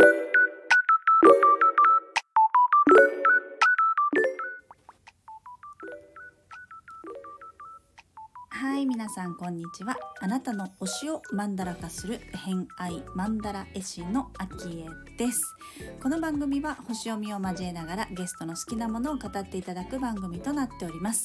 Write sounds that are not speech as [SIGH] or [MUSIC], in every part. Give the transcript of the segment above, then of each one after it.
は皆さんこんにちは。あなたの推しをマンダラ化する偏愛マンダラ絵師のアキエです。この番組は星読みを交えながらゲストの好きなものを語っていただく番組となっております。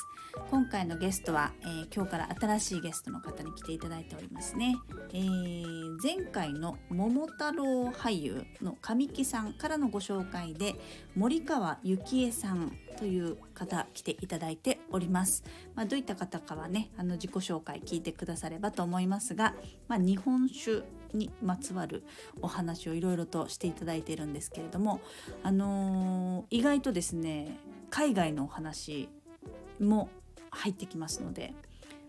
今回のゲストは、えー今日から新しいゲストの方に来ていただいておりますね、えー前回の桃太郎俳優の神木さんからのご紹介で森川幸恵さんという方来ていただいております。まあ、どういった方かはねあの自己紹介紹介聞いてくださればと思いますが、まあ、日本酒にまつわるお話をいろいろとしていただいているんですけれども、あのー意外とですね海外のお話も入ってきますので、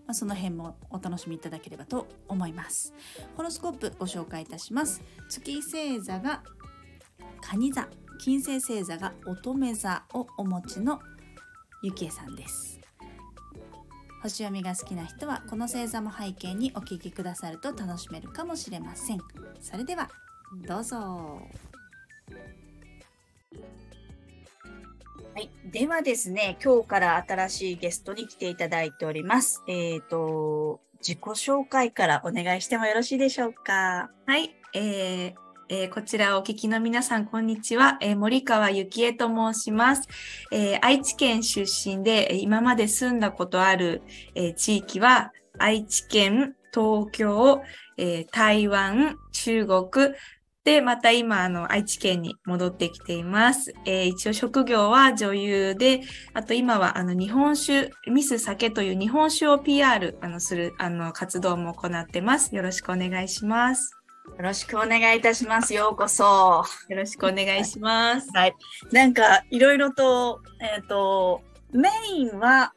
まあ、その辺もお楽しみいただければと思います。ホロスコープご紹介いたします。月星座が蟹座、金星星座が乙女座をお持ちのゆきえさんです。星読みが好きな人はこの星座も背景にお聞きくださると楽しめるかもしれません。それではどうぞ。はい、ではですね今日から新しいゲストに来ていただいております。えっ、と自己紹介からお願いしてもよろしいでしょうか？はい、えーえーこちらお聞きの皆さん、こんにちは。えー森川幸恵と申します、えー愛知県出身で、今まで住んだことある、え地域は、愛知県、東京、え台湾、中国、で、また今、あの、愛知県に戻ってきています。えー一応職業は女優で、あと今は、あの、日本酒、ミス酒という日本酒を PR、あの、する、あの、活動も行ってます。よろしくお願いします。よろしくお願いいたしますようこそよろしくお願いします。はい。なんか、いろいろと、えっ、と、メインは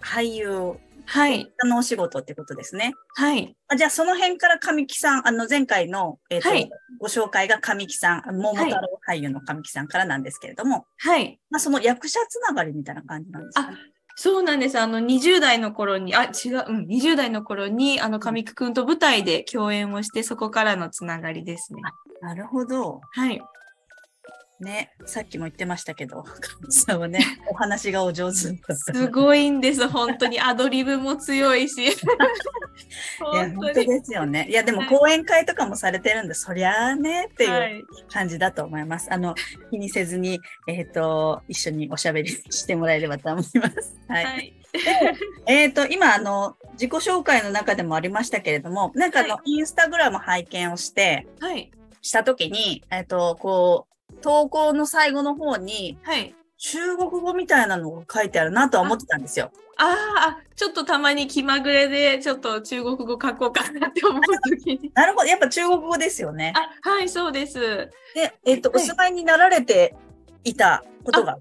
俳優はい。のお仕事ってことですね。はい。あじゃあ、その辺から神木さん、あの、前回の、えっ、と、はいご紹介が神木さん、桃太郎俳優の神木さんからなんですけれども、はい。まあ、その役者つながりみたいな感じなんですか、ね、そうなんです。あの、20代の頃に、あ、違う、うん、20代の頃に、あの、神木くんと舞台で共演をして、そこからのつながりですね。なるほど。はい。ね、さっきも言ってましたけど、さんはね、[LAUGHS] お話がお上手。すごいんです。本当に。アドリブも強いし。[LAUGHS] いや、本本当。ですよね。いや、でもはい講演会とかもされてるんで、そりゃあねっていうはい。感じだと思います。あの、気にせずに、えっ、と、一緒におしゃべりしてもらえればと思います。はい。はい。えっ、と、今、あの、自己紹介の中でもありましたけれども、なんかあの、はインスタグラム拝見をして、はい。したときに、えっ、と、こう、投稿の最後の方に、はい。中国語みたいなのが書いてあるなとは思ってたんですよ。あーあ、ちょっとたまに気まぐれで、ちょっと中国語書こうかなって思うときに。[LAUGHS] なるほど。やっぱ中国語ですよね。あ、はい、そうです。で、えっ、と、おはい住まいになられていたことが。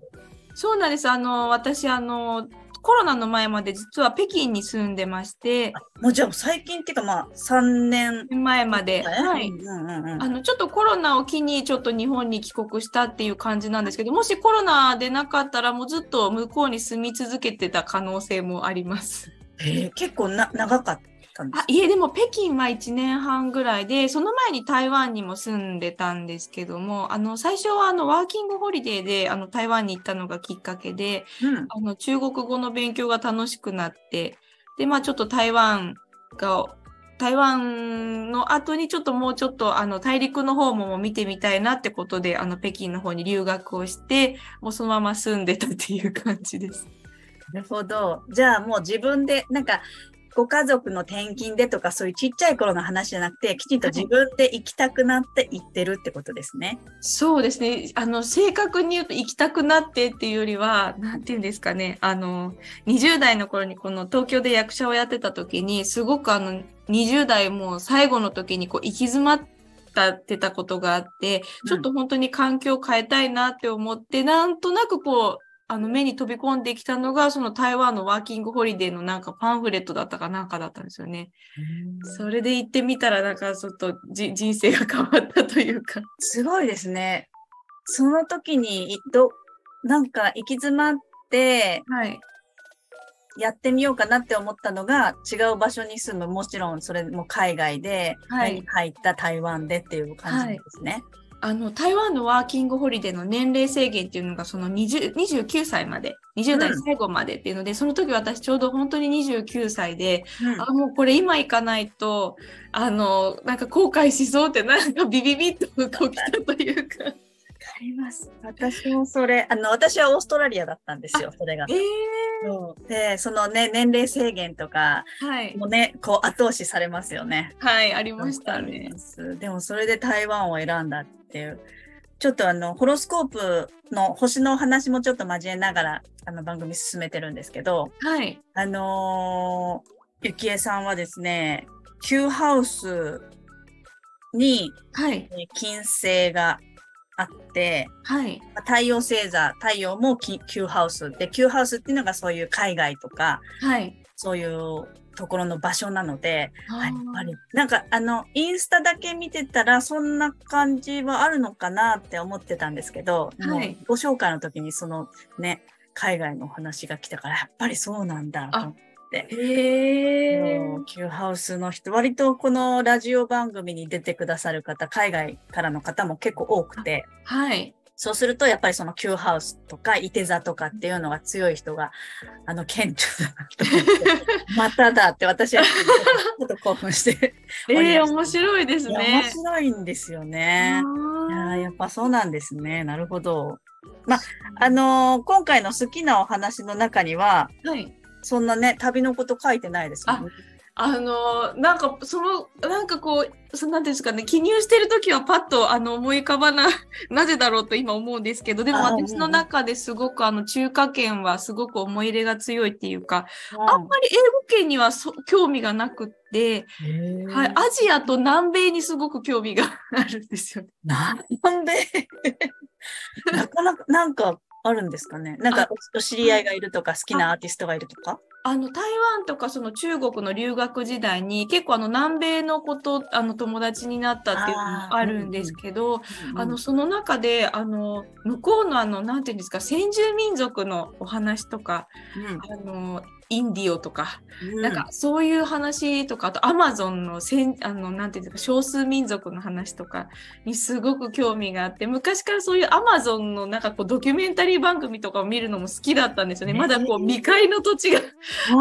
そうなんです。あの、私、あの、コロナの前まで実は北京に住んでまして、もうじゃあ最近っていうかまあ3年。前まで、は。はい。あの、ちょっとコロナを機にちょっと日本に帰国したっていう感じなんですけど、もしコロナでなかったらもうずっと向こうに住み続けてた可能性もあります。へえ結構な長かったんですあ、いえ、でも北京は1年半ぐらいで、その前に台湾にも住んでたんですけども、あの、最初はあの、ワーキングホリデーで、あの、台湾に行ったのがきっかけで、うんあの、中国語の勉強が楽しくなって、で、まあちょっと台湾が、台湾の後にちょっともうちょっとあの大陸の方も見てみたいなってことで、あの北京の方に留学をして、もうそのまま住んでたっていう感じです。なるほど。じゃあもう自分で、なんか、ご家族の転勤でとかそういうちっちゃい頃の話じゃなくて、きちんと自分で行きたくなって行ってるってことですね。そうですね。あの、正確に言うと行きたくなってっていうよりは、なんていうんですかね。あの、20代の頃にこの東京で役者をやってた時に、すごくあの、20代も最後の時にこう行き詰まったってたことがあって、ちょっと本当に環境を変えたいなって思って、なんとなくこう、あの目に飛び込んできたのが、その台湾のワーキングホリデーのなんかパンフレットだったかなんかだったんですよね。それで行ってみたら、なんかちょっとじ人生が変わったというか。すごいですね。その時に、ど、なんか行き詰まって、はい。やってみようかなって思ったのが、違う場所に住む、もちろんそれも海外で、はい入った台湾でっていう感じですね。あの、台湾のワーキングホリデーの年齢制限っていうのが、その20 29歳まで、20代最後までっていうので、その時私ちょうど本当に29歳で、うんあ、もうこれ今行かないと、あの、なんか後悔しそうって、なんかビビビッとこう来たというか。ります。私もそれ、あの、私はオーストラリアだったんですよ、それが。えそうで、そのね、年齢制限とかー、はい。もね、こう後押しされますよね。はい、ありましたねでもそれで台湾を選んだっていう。ちょっとあの、ホロスコープの星の話もちょっと交えながら、あの番組進めてるんですけど、はい。あのーゆきえさんはですね、Q ハウスにはい。えー金星があって、はい。まあ太陽星座、太陽もき Q ハウスで、Q ハウスっていうのがそういう海外とか、はい。そういうところの場所なので、あやっぱり、なんかあの、インスタだけ見てたら、そんな感じはあるのかなって思ってたんですけど、はいご紹介の時にそのね、海外のお話が来たから、やっぱりそうなんだと思って。へえ。もう Q ハウスの人、割とこのラジオ番組に出てくださる方、海外からの方も結構多くて、はい。そうすると、やっぱりその Q ハウスとか、いて座とかっていうのが強い人が、あの、顕著だなと思って、[LAUGHS] まただって私はちょっと興奮して。ええ面白いですいや面ね。白いんですよね。いややっぱそうなんですね。なるほど。まあ、あのー今回の好きなお話の中には、ーはい。そんなね、旅のこと書いてないですもんね。あのなんかそのなんかこうそなんですかね記入してる時はパッとあの思い浮かばな [LAUGHS] なぜだろうと今思うんですけどでもあ私の中ですごくあの中華圏はすごく思い入れが強いっていうかあんまり英語圏にはそ興味がなくって、うんはい、アジアと南米にすごく興味があるんですよね。なんでなかなか、なんかあるんですかね？なんかお、お知り合いがいるとか、好きなアーティストがいるとか？あの台湾とかその中国の留学時代に結構あの南米のことあの友達になったっていうのもあるんですけどあのその中であの向こうのあのなんていうんですか先住民族のお話とかあのインディオとか、うん、なんかそういう話とかあとアマゾンのせんあのなんていうんですか少数民族の話とかにすごく興味があって昔からそういうアマゾンのなんかこうドキュメンタリー番組とかを見るのも好きだったんですよね。ねまだこう未開の土地が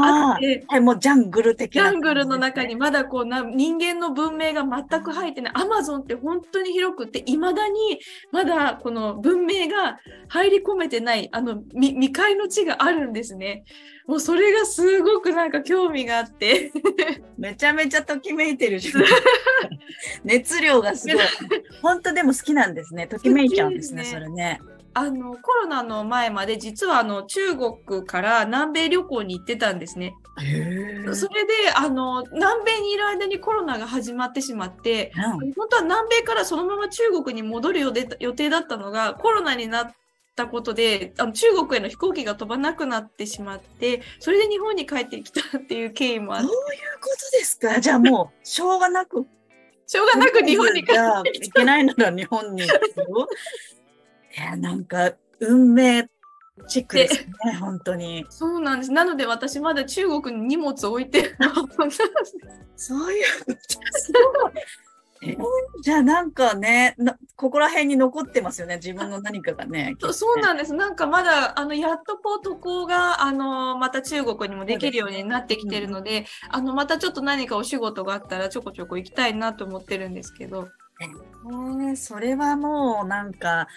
あ [LAUGHS] あって。あ、はい、もうジャングル的な、ジャングルの中に。まだこうな人間の文明が全く入ってないアマゾンって本当に広くていまだにまだこの文明が入り込めてないあの未未開の地があるんですね。もうそれがすごくなんか興味があって [LAUGHS] めちゃめちゃときめいてるじゃん。[LAUGHS] 熱量がすごい。[LAUGHS] 本当でも好きなんですね。ときめいちゃうんですね、好きですそれね。あのコロナの前まで実はあの中国から南米旅行に行ってたんですね。それであの南米にいる間にコロナが始まってしまってうん本当は南米からそのまま中国に戻る予定予定だったのがコロナになったことであの中国への飛行機が飛ばなくなってしまってそれで日本に帰ってきたっていう経緯もあってどういうことですか？じゃあもう、しょうがなく。しょうがなく日本に帰ってきいけないなら日本に。いや、なんか、運命チックですね、本当に。そうなんですなので私まだ中国に荷物置いてそういうすごい。[LAUGHS] えーじゃあなんかねな、ここら辺に残ってますよね、自分の何かがね。そうなんです。なんかまだ、あの、やっとこう、渡航が、あの、また中国にもできるようになってきてるので、あの、またちょっと何かお仕事があったらちょこちょこ行きたいなと思ってるんですけど。えーそれはもうなんか、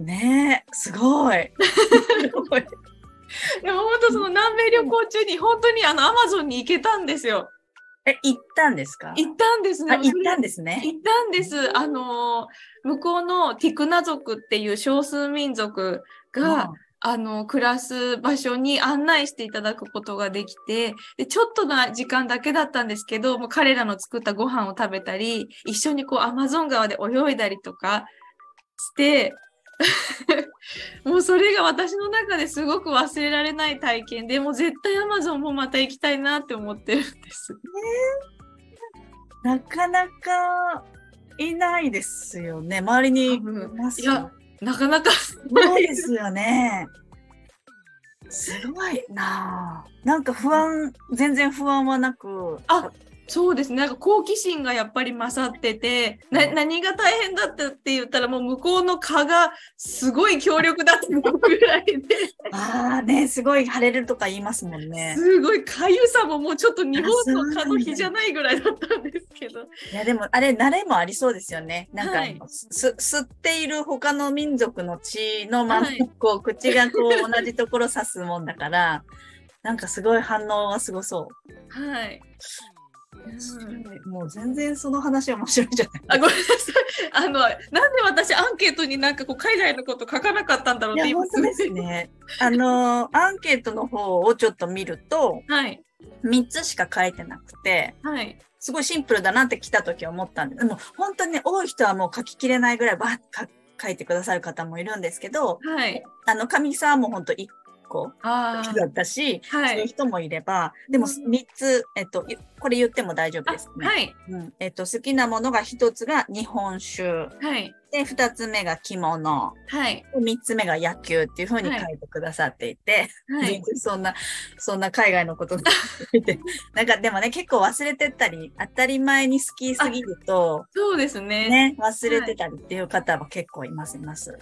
ねえ、すごい。すごいでも本当その南米旅行中に本当にあの、アマゾンに行けたんですよ。え、行ったんですか？行ったんですね。あ行ったんですね。行ったんです。あの、向こうのティクナ族っていう少数民族が、あの、暮らす場所に案内していただくことができて、で、ちょっとな時間だけだったんですけど、もう彼らの作ったご飯を食べたり、一緒にこうアマゾン川で泳いだりとかして、[LAUGHS] もうそれが私の中ですごく忘れられない体験で、もう絶対アマゾンもまた行きたいなって思ってるんです。なかなかいないですよね。周りにいますいやなかなか、ないですよね。[LAUGHS] すごいなあなんか不安、全然不安はなく、あそうですね。なんか好奇心がやっぱり勝ってて、な何が大変だったって言ったらもう向こうの蚊がすごい強力だったぐらいで。ああね、すごい晴れるとか言いますもんね。すごいかゆさももうちょっと日本の蚊の日じゃないぐらいだったんですけど。いやでもあれ慣れもありそうですよね。なんか、はいす吸っている他の民族の血のまま、こう口がこう同じところ刺すもんだから、なんかすごい反応はすごそはい。もう全然その話面白いじゃないあごめんなさい。あの、なんで私アンケートになんかこう海外のこと書かなかったんだろうって本当ですね。あの、アンケートの方をちょっと見ると、はい。3つしか書いてなくて、はい。すごいシンプルだなって来た時思ったんで、でも本当にね、多い人はもう書ききれないぐらいバーッ書書いてくださる方もいるんですけど、はい。あの、上さんも本当1個あだったし、あ。はそういうい。人もいれば、でも3つ、えっと、ゆこれ言っても大丈夫あですね。はい。うん、えっと、好きなものが1つが日本酒、はい。で、2つ目が着物、はい。3つ目が野球っていうふうに書いてくださっていて、全はい。然そんな、そんな海外のことについて、[LAUGHS] なんかでもね、結構忘れてったり、当たり前に好きすぎると、そうですね。ね、忘れてたりっていう方は結構います、います。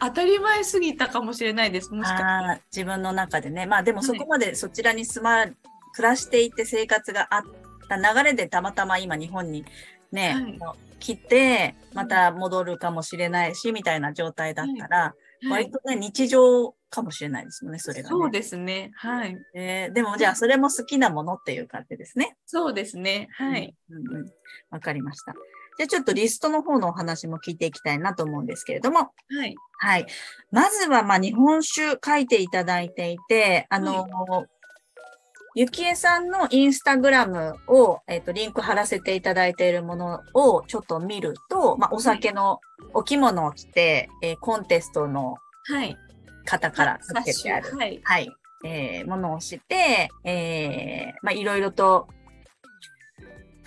当たり前すぎたかもしれないです。もしか自分の中でね。まあでもはいそこまでそちらに住ま、暮らしていて生活があった流れでたまたま今日本にね、はい来て、また戻るかもしれないし、みたいな状態だったら、はい。割とね、日常かもしれないですもんね、それがね。そうですね。はい。えーでもじゃあそれも好きなものっていう感じですね。そうですね。はい。うんうんうん。わかりました。じゃあちょっとリストの方のお話も聞いていきたいなと思うんですけれども、はい。はい。まずは、まあ、日本酒書いていただいていて、あの、ゆきえさんのインスタグラムを、えっ、と、リンク貼らせていただいているものをちょっと見ると、まあ、お酒のお着物を着て、えーコンテストのはい。方からつけてある、はい。はい、えーものをして、えーまあ、いろいろと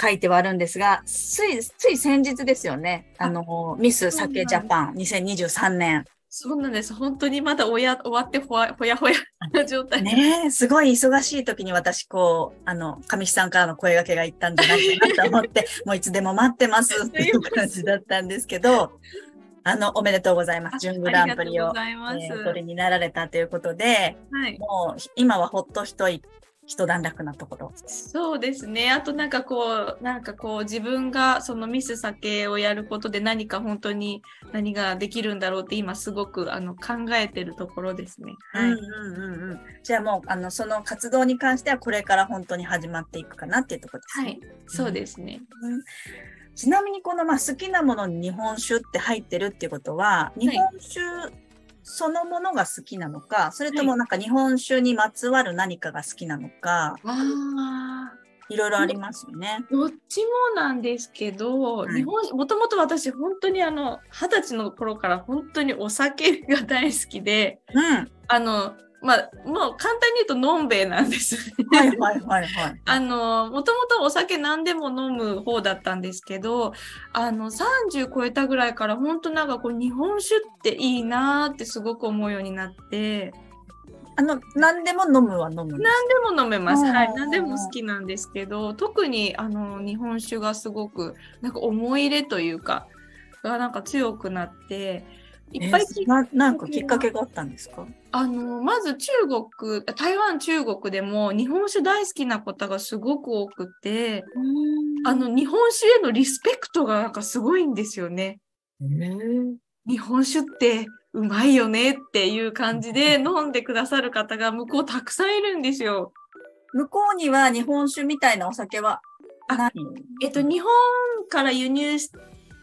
書いてはあるんですが、つい、つい先日ですよね。あの、ミス酒ジャパン2023年。そうなんです。本当にまだおや終わってほやほやな状態。ねえ、すごい忙しい時に私、こう、あの、上地さんからの声掛けが行ったんじゃないかなと思って、[LAUGHS] もういつでも待ってますっていう感じだったんですけど、あの、おめでとうございます。準グランプリを。えーお取りになられたということで、はい。もう、今はほっと一い、一段落なところ。そうですね。あとなんかこう、なんかこう自分がそのミス酒をやることで何か本当に何ができるんだろうって今すごくあの考えてるところですね。はい。うんうんうんうん。じゃあもう、あの、その活動に関してはこれから本当に始まっていくかなっていうところですね。はい。そうですね。うんちなみにこの、まあ、好きなものに日本酒って入ってるっていうことは、日本酒そのものが好きなのか、それともなんか日本酒にまつわる何かが好きなのか、ああ。いろいろありますよね。どっちもなんですけど、はい日本もともと私本当にあの二十歳の頃から本当にお酒が大好きでうん。あのまあもう簡単に言うとのんべえなんです。はいはいはいはい。[LAUGHS] あのもともとお酒何でも飲む方だったんですけどあの30超えたぐらいから本当なんかこう日本酒っていいなーってすごく思うようになってあの、何でも飲むは飲む。何でも飲めます。うんはい。何でも好きなんですけど、特にあの日本酒がすごくなんか思い入れというか、がなんか強くなって、いっぱいきえーななんかきっかけがあったんですか？あのまず中国、台湾、中国でも日本酒大好きな方がすごく多くて、あの日本酒へのリスペクトがなんかすごいんですよね。えー日本酒ってうまいよねっていう感じで [LAUGHS] 飲んでくださる方が向こうたくさんいるんですよ。向こうには日本酒みたいなお酒はないえっと、日本から輸入し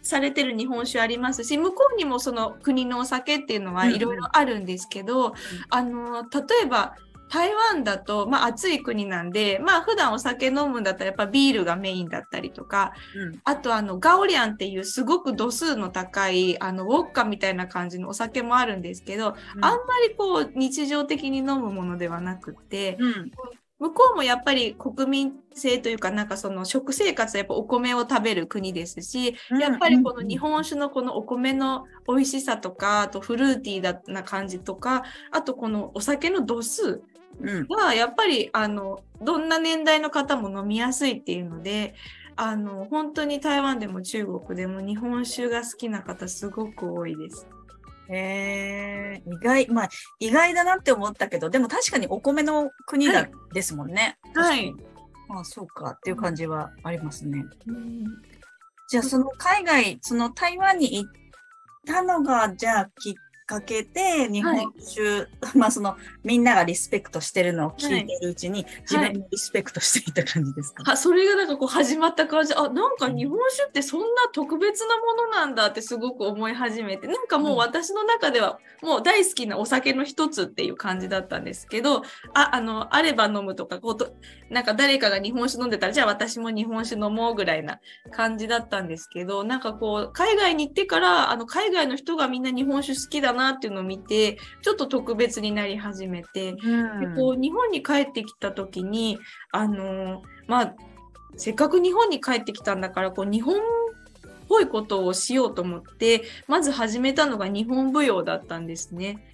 されてる日本酒ありますし向こうにもその国のお酒っていうのはうん。うんいろいろあるんですけど、あの例えば台湾だと、まあ、暑い国なんで、まあ普段お酒飲むんだったらやっぱビールがメインだったりとかうん。あとあのガオリャンっていうすごく度数の高いあのウォッカみたいな感じのお酒もあるんですけど、あんまりこう日常的に飲むものではなくって、うん向こうもやっぱり国民性というか、なんかその食生活はやっぱお米を食べる国ですし、うんやっぱりこの日本酒のこのお米の美味しさとか、あとフルーティーな感じとか、あとこのお酒の度数うん。はやっぱりあのどんな年代の方も飲みやすいっていうのであの本当に台湾でも中国でも日本酒が好きな方すごく多いです。へえ、意外、まあ、意外だなって思ったけど、でも確かにお米の国だ、はいですもんね。はい。まあ、そうかっていう感じはありますね。うんじゃあ、その海外、その台湾に行ったのが、じゃあ、きっかけで、日本酒、[LAUGHS] まあ、その、みんながリスペクトしてるのを聞いてるうちに、自分もリスペクトしていた感じですか、はそれがなんかこう始まった感じ。あなんか日本酒ってそんな特別なものなんだってすごく思い始めてなんかもう私の中ではもう大好きなお酒の一つっていう感じだったんですけどああのあれば飲むとかこうとなんか誰かが日本酒飲んでたらじゃあ私も日本酒飲もうぐらいな感じだったんですけどなんかこう海外に行ってからあの海外の人がみんな日本酒好きだなっていうのを見てちょっと特別になり始めてうんでこう日本に帰ってきた時にあのまあせっかく日本に帰ってきたんだからこう日本っぽいことをしようと思ってまず始めたのが日本舞踊だったんですね。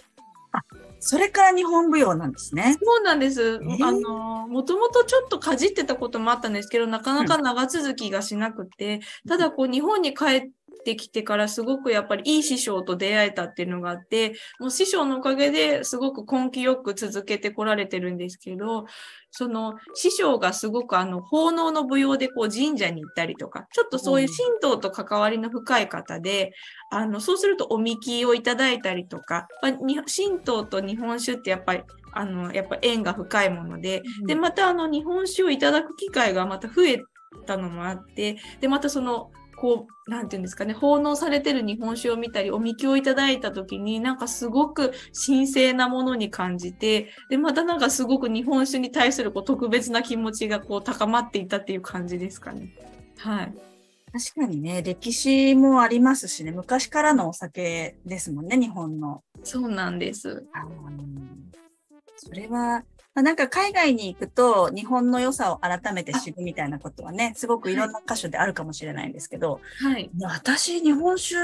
それから日本舞踊なんですね。そうなんです。ーあのもともとちょっとかじってたこともあったんですけどなかなか長続きがしなくて、ただこう日本に帰ってきてからすごくやっぱりいい師匠と出会えたっていうのがあってもう師匠のおかげですごく根気よく続けてこられてるんですけどその師匠がすごくあの奉納の舞踊でこう神社に行ったりとかちょっとそういう神道と関わりの深い方で、あのそうするとおみきをいただいたりとか、神道と日本酒ってやっぱりあのやっぱ縁が深いもので、でまたあの日本酒をいただく機会がまた増えたのもあってでまたそのこうなんていうんですかね奉納されてる日本酒を見たりおみきをいただいた時になんかすごく神聖なものに感じてでまたなんかすごく日本酒に対するこう特別な気持ちがこう高まっていったっていう感じですかね。はい、確かにね、歴史もありますしね、昔からのお酒ですもんね、日本の。そうなんです。あのそれは、まあ、なんか海外に行くと日本の良さを改めて知るみたいなことはね、すごくいろんな箇所であるかもしれないんですけど、はい。私、日本酒、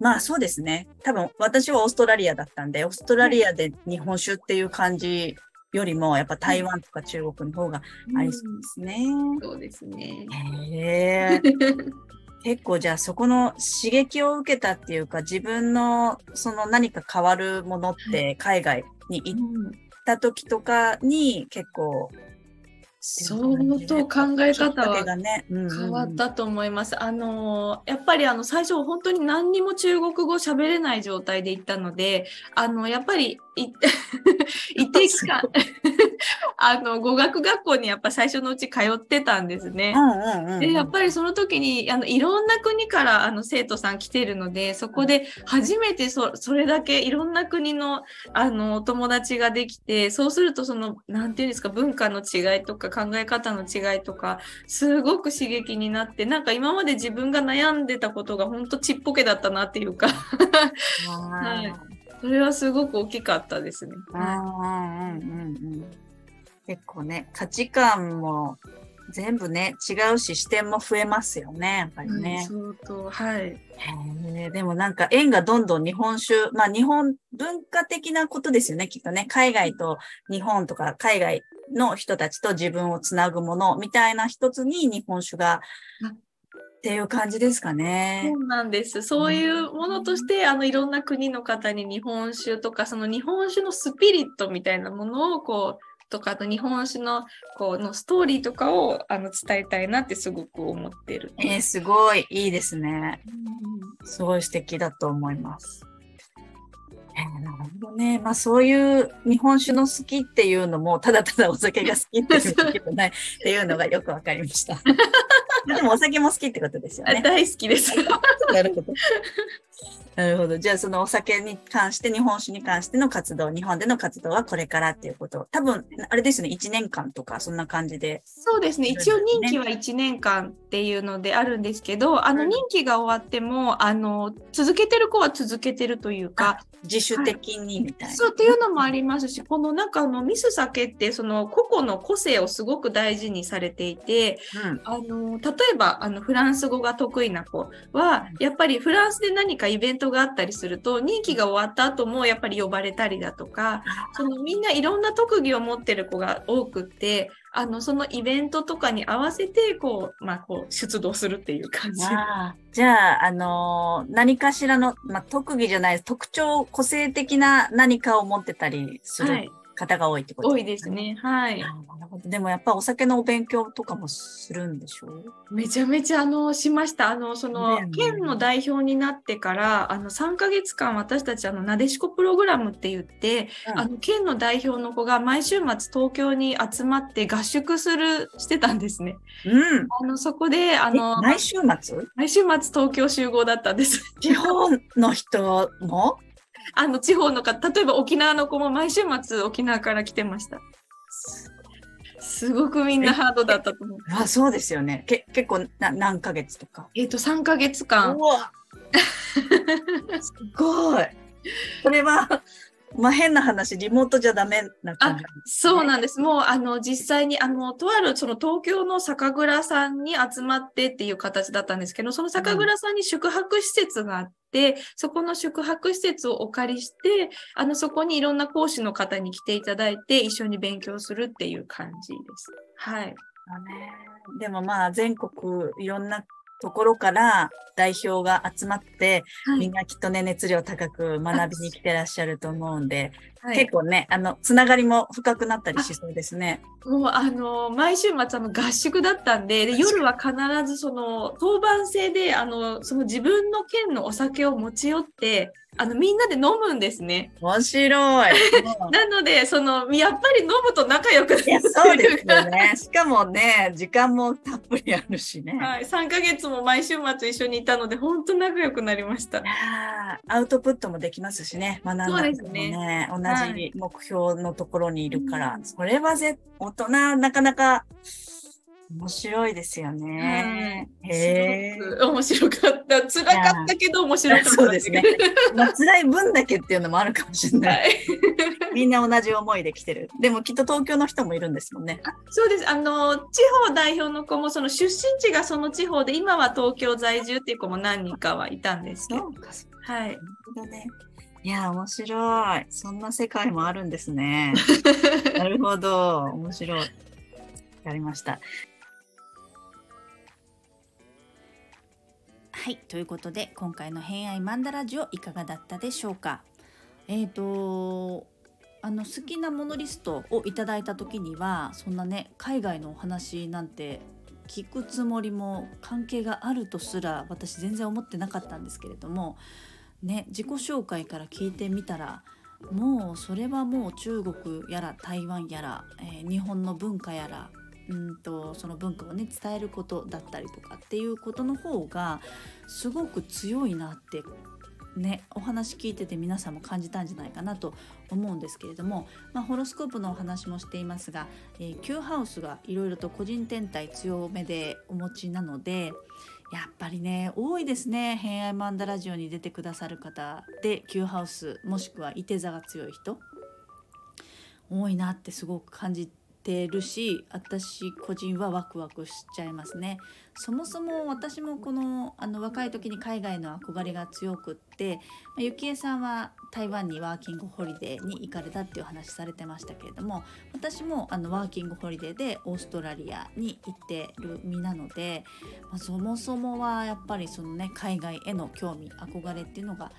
まあそうですね。多分私はオーストラリアだったんで、オーストラリアで日本酒っていう感じよりも、やっぱ台湾とか中国の方がありそうですね。そうですね。へえ。[LAUGHS] 結構じゃあそこの刺激を受けたっていうか自分のその何か変わるものって海外に行った時とかに結構相当考え方は変わったと思います。あのやっぱりあの最初本当に何にも中国語喋れない状態で行ったので、あのやっぱりい [LAUGHS] 一定期間。[LAUGHS] あの語学学校にやっぱ最初のうち通ってたんですね。うんうんうんでやっぱりその時にあのいろんな国からあの生徒さん来てるのでそこで初めてそそれだけいろんな国のあのお友達ができてそうするとそのなんていうんですか文化の違いとか考え方の違いとかすごく刺激になってなんか今まで自分が悩んでたことが本当ちっぽけだったなっていうか。[LAUGHS] はいそれはすごく大きかったですね。うんうんうんうん結構ね価値観も全部ね違うし視点も増えますよねやっぱりね。相当はい。へえでもなんか縁がどんどん日本酒、まあ日本文化的なことですよね、きっとね。海外と日本とか海外の人たちと自分をつなぐものみたいな一つに日本酒があっていう感じですかねそ。うなんです。そういうものとして、あのいろんな国の方に日本酒とか、その日本酒のスピリットみたいなものをこうとか、あと日本酒のこうのストーリーとかをあの伝えたいなってすごく思ってる。えーすごいいいですね。すごい素敵だと思います。えーなるほどね。まあそういう日本酒の好きっていうのも、ただただお酒が好きっていうわけでもないっていうのがよくわかりました。[LAUGHS] [LAUGHS] でもお酒も好きってことですよね。あ大好きです。[LAUGHS] なるほど。なるほど。じゃあそのお酒に関して、日本酒に関しての活動、日本での活動はこれからっていうこと。多分、あれですよね、1年間とか、そんな感じで。そうですね。一応任期は1年間っていうのであるんですけど、あのうん任期が終わっても、あの続けてる子は続けてるというか、自主的にみたいな。そうっていうのもありますし、このなんかあのミス酒ってその個々の個性をすごく大事にされていて、うん。あの例えばあのフランス語が得意な子はやっぱりフランスで何かイベントトがあったりすると任期が終わった後もやっぱり呼ばれたりだとかそのみんないろんな特技を持ってる子が多くってあのそのイベントとかに合わせてこう,、まあ、こう出動するっていう感じ。あじゃあ、あのー何かしらの、まあ、特技じゃない特徴個性的な何かを持ってたりする。はい、方が多いってこと多いです。ね。はい。あなるほどでもやっぱお酒のお勉強とかもするんでしょ？うめちゃめちゃあのしました。あのそのねえ県の代表になってからあの3ヶ月間私たちあのなでしこプログラムって言って、うんあの県の代表の子が毎週末東京に集まって合宿するしてたんですね。うん。あのそこであのえ毎週末？毎週末東京集合だったんです。地方の人も？あの地方の方例えば沖縄の子も毎週末沖縄から来てました。すごくみんなハードだったと思う。あそうですよね。け結構な何ヶ月とか？えっ、と3ヶ月間うわすごい。[LAUGHS] これは、まあ、変な話、リモートじゃダメな感じ、そうなんです。もう、あの、実際に、あの、とある、その東京の酒蔵さんに集まってっていう形だったんですけど、その酒蔵さんに宿泊施設があって、そこの宿泊施設をお借りして、あの、そこにいろんな講師の方に来ていただいて、一緒に勉強するっていう感じです。はい。だね。でもまあ、全国いろんなところから代表が集まって、はい。みんなきっとね、熱量高く学びに来てらっしゃると思うんで、はい結構ね、あの、つながりも深くなったりしそうですね。もうあの毎週末あの合宿だったんでで夜は必ずその当番制であのその自分の県のお酒を持ち寄ってあのみんなで飲むんですね。面白い。[LAUGHS] なのでそのやっぱり飲むと仲良くなるそうですよね。しかもね、時間もたっぷりあるしね。はい、3ヶ月も毎週末一緒にいたので本当仲良くなりましたアウトプットもできますしね、学んだこともねね、同はいじ目標のところにいるから、うんそれはぜ大人、なかなか面白いですよね。はいへすごく面白かった。辛かったけど面白かった。そうですね。[LAUGHS] まあ、辛い分だけっていうのもあるかもしれな。はいい。[LAUGHS] [LAUGHS] みんな同じ思いで来てる。でもきっと東京の人もいるんですもんね。あそうです。あの、地方代表の子も、その出身地がその地方で、今は東京在住っていう子も何人かはいたんですけど。はい。だね。いやー、面白い。そんな世界もあるんですね。なるほど。面白い。わかりました。はい、ということで今回の「偏愛マンダラジオ」いかがだったでしょうか？えっ、とあの好きなものリストをいただいた時にはそんなね海外のお話なんて聞くつもりも関係があるとすら私全然思ってなかったんですけれどもね自己紹介から聞いてみたらもうそれはもう中国やら台湾やら、えー日本の文化やらうんとその文化をね伝えることだったりとかっていうことの方がすごく強いなってねお話聞いてて皆さんも感じたんじゃないかなと思うんですけれども、まあ、ホロスコープのお話もしていますが、えー、Q ハウスがいろいろと個人天体強めでお持ちなのでやっぱりね多いですね「偏愛マンダラジオ」に出てくださる方で Q ハウスもしくは伊手座が強い人多いなってすごく感じてるし私個人はワクワクしちゃいますね。そもそも私もこのあの若い時に海外の憧れが強くってまあゆきえさんは台湾にワーキングホリデーに行かれたっていう話されてましたけれども私もあのワーキングホリデーでオーストラリアに行ってる身なので、まあ、そもそもはやっぱりそのね海外への興味憧れっていうのが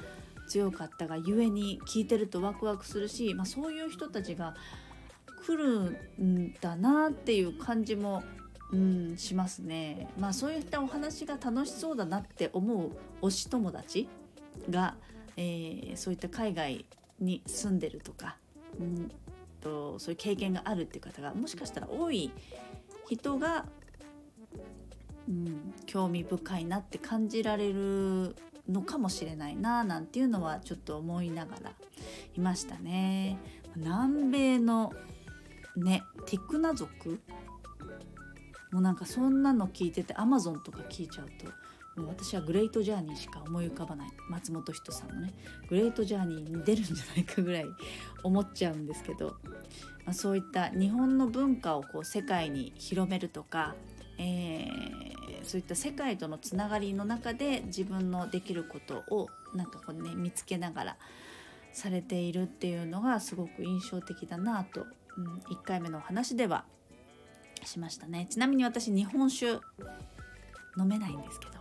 強かったがゆえに聞いてるとワクワクするし、まあ、そういう人たちが来るんだなっていう感じも、うん、しますね。まあそういったお話が楽しそうだなって思う推し友達が、えーそういった海外に住んでるとか、うん、とそういう経験があるっていう方がもしかしたら多い人が、うん、興味深いなって感じられるのかもしれないななんていうのはちょっと思いながらいましたね。南米のねティクナ族？もうなんかそんなの聞いててアマゾンとか聞いちゃうともう私はグレートジャーニーしか思い浮かばない。松本人さんのね。グレートジャーニーに出るんじゃないかぐらい思っちゃうんですけど、まあ、そういった日本の文化をこう世界に広めるとか、えーそういった世界とのつながりの中で自分のできることをなんかこうね見つけながらされているっていうのがすごく印象的だなと、うん、1回目のお話ではしましたね。ちなみに私日本酒飲めないんですけど。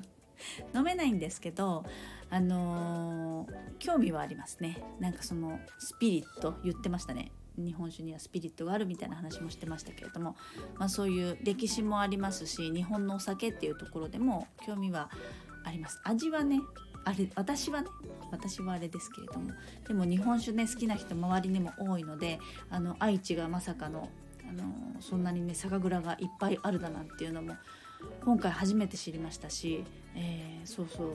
[LAUGHS] 飲めないんですけどあのー、興味はありますね。なんかそのスピリット言ってましたね。日本酒にはスピリットがあるみたいな話もしてましたけれども、まあ、そういう歴史もありますし日本のお酒っていうところでも興味はあります。味はねあれ私はね私はあれですけれどもでも日本酒ね好きな人周りにも多いのであの愛知がまさかのあのそんなにね酒蔵がいっぱいあるだなんていうのも今回初めて知りましたし、えー、そうそう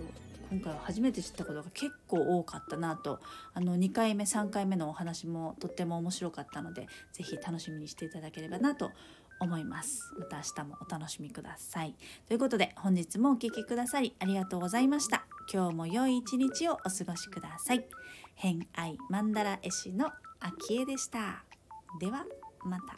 今回は初めて知ったことが結構多かったなとあの2回目3回目のお話もとっても面白かったので是非楽しみにしていただければなと思います。また明日もお楽しみください。ということで本日もお聴きくださりありがとうございました。今日も良い一日をお過ごしください。偏愛マンダラ絵師のあきえでした。ではまた。